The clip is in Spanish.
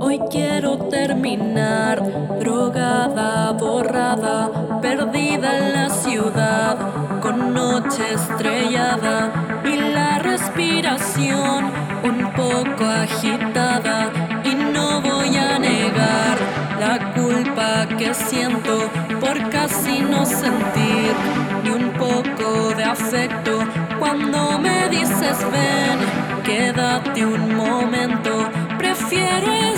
Hoy quiero terminar drogada, borrada, perdida en la ciudad, con noche estrellada y la respiración un poco agitada. Y no voy a negar la culpa que siento por casi no sentir ni un poco de afecto cuando ven, quédate un momento, prefiero